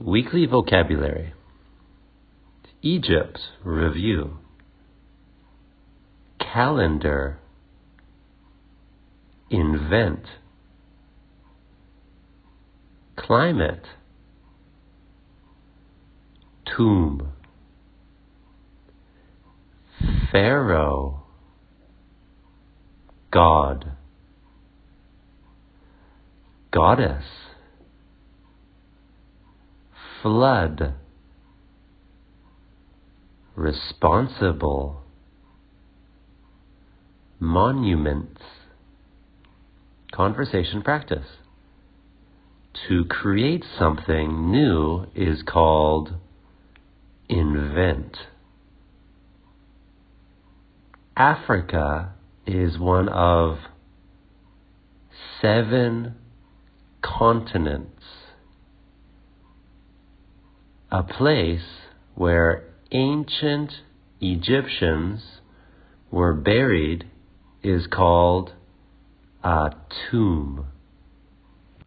Weekly vocabulary. Egypt review. Calendar. Invent. Climate. Tomb. Pharaoh. God. Goddess flood. Responsible monuments. Conversation practice. To create something new is called invent. Africa is one of seven continents a place where ancient Egyptians were buried is called a tomb.